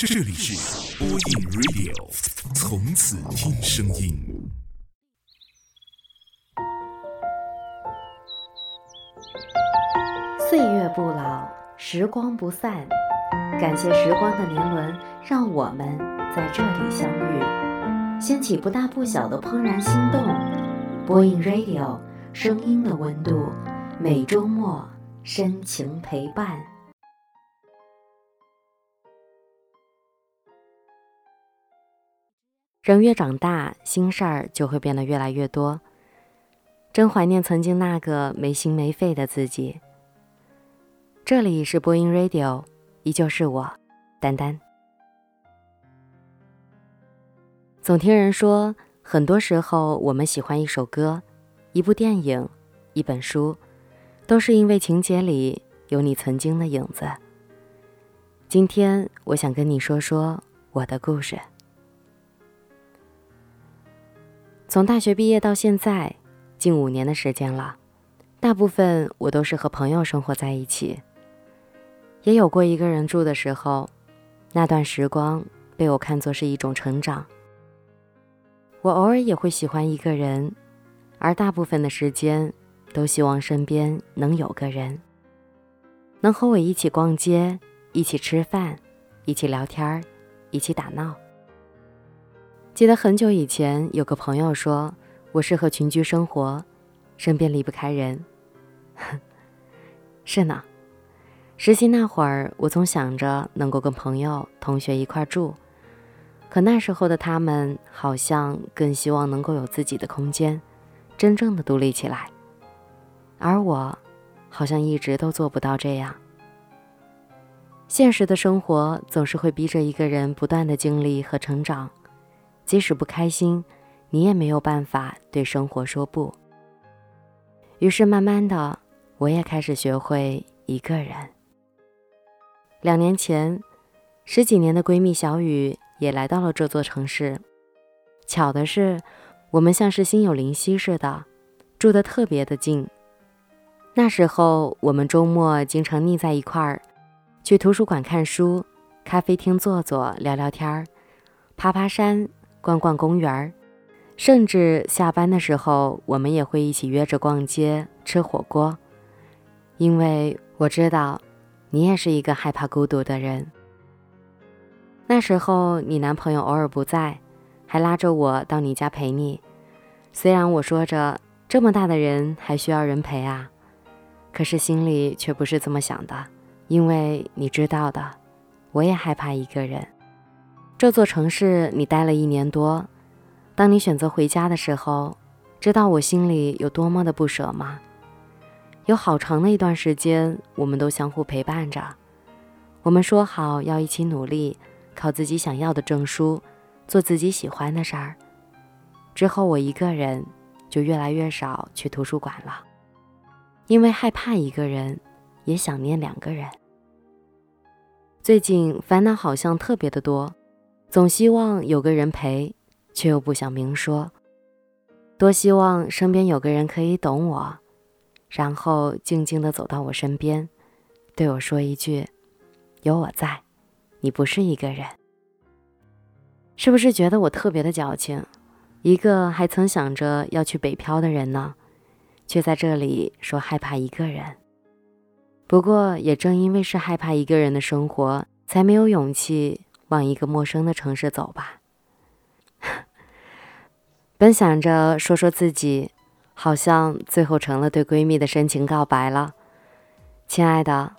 这里是播音 Radio，从此听声音。岁月不老，时光不散。感谢时光的年轮，让我们在这里相遇，掀起不大不小的怦然心动。播音 Radio，声音的温度，每周末深情陪伴。人越长大，心事儿就会变得越来越多。真怀念曾经那个没心没肺的自己。这里是播音 Radio，依旧是我，丹丹。总听人说，很多时候我们喜欢一首歌、一部电影、一本书，都是因为情节里有你曾经的影子。今天我想跟你说说我的故事。从大学毕业到现在，近五年的时间了，大部分我都是和朋友生活在一起，也有过一个人住的时候，那段时光被我看作是一种成长。我偶尔也会喜欢一个人，而大部分的时间都希望身边能有个人，能和我一起逛街，一起吃饭，一起聊天一起打闹。记得很久以前，有个朋友说我适合群居生活，身边离不开人。是呢，实习那会儿，我总想着能够跟朋友、同学一块住，可那时候的他们好像更希望能够有自己的空间，真正的独立起来，而我，好像一直都做不到这样。现实的生活总是会逼着一个人不断的经历和成长。即使不开心，你也没有办法对生活说不。于是慢慢的，我也开始学会一个人。两年前，十几年的闺蜜小雨也来到了这座城市。巧的是，我们像是心有灵犀似的，住得特别的近。那时候，我们周末经常腻在一块儿，去图书馆看书，咖啡厅坐坐聊聊天儿，爬爬山。逛逛公园，甚至下班的时候，我们也会一起约着逛街、吃火锅。因为我知道，你也是一个害怕孤独的人。那时候你男朋友偶尔不在，还拉着我到你家陪你。虽然我说着这么大的人还需要人陪啊，可是心里却不是这么想的，因为你知道的，我也害怕一个人。这座城市你待了一年多，当你选择回家的时候，知道我心里有多么的不舍吗？有好长的一段时间，我们都相互陪伴着。我们说好要一起努力，考自己想要的证书，做自己喜欢的事儿。之后我一个人就越来越少去图书馆了，因为害怕一个人，也想念两个人。最近烦恼好像特别的多。总希望有个人陪，却又不想明说。多希望身边有个人可以懂我，然后静静地走到我身边，对我说一句：“有我在，你不是一个人。”是不是觉得我特别的矫情？一个还曾想着要去北漂的人呢，却在这里说害怕一个人。不过也正因为是害怕一个人的生活，才没有勇气。往一个陌生的城市走吧。本想着说说自己，好像最后成了对闺蜜的深情告白了。亲爱的，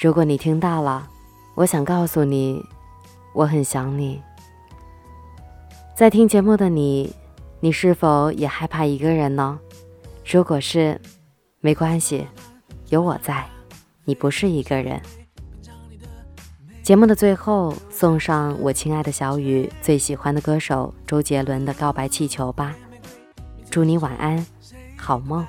如果你听到了，我想告诉你，我很想你。在听节目的你，你是否也害怕一个人呢？如果是，没关系，有我在，你不是一个人。节目的最后，送上我亲爱的小雨最喜欢的歌手周杰伦的《告白气球》吧。祝你晚安，好梦。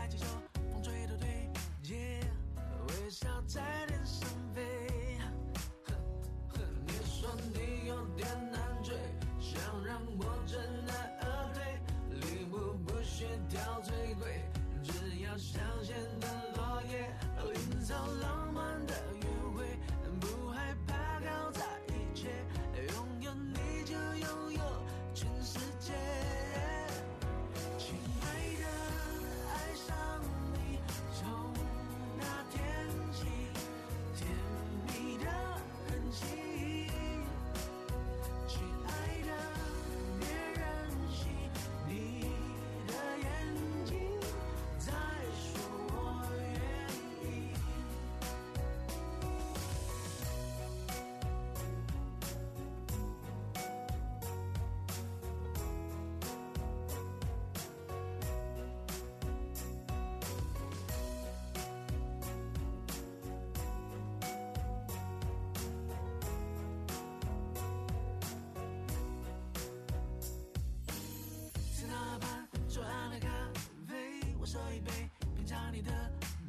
杯，品尝你的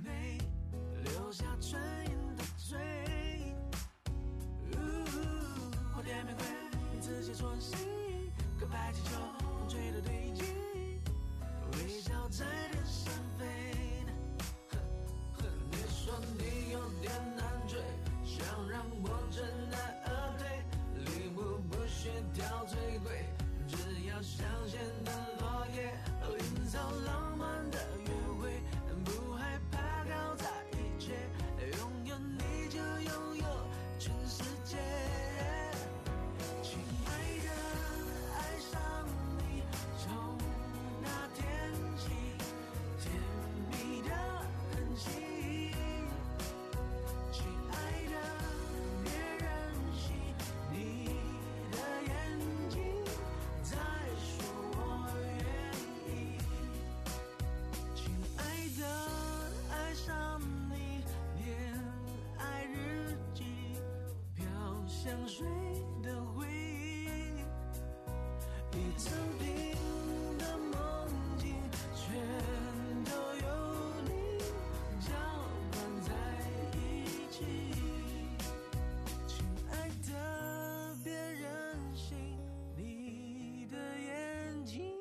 美，留下唇印的嘴。花店玫瑰，你自己做戏，告白气球，风吹的堆积，微笑在。香水的回忆，一层冰的梦境，全都有你搅拌在一起。亲爱的，别任性，你的眼睛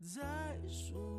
在说。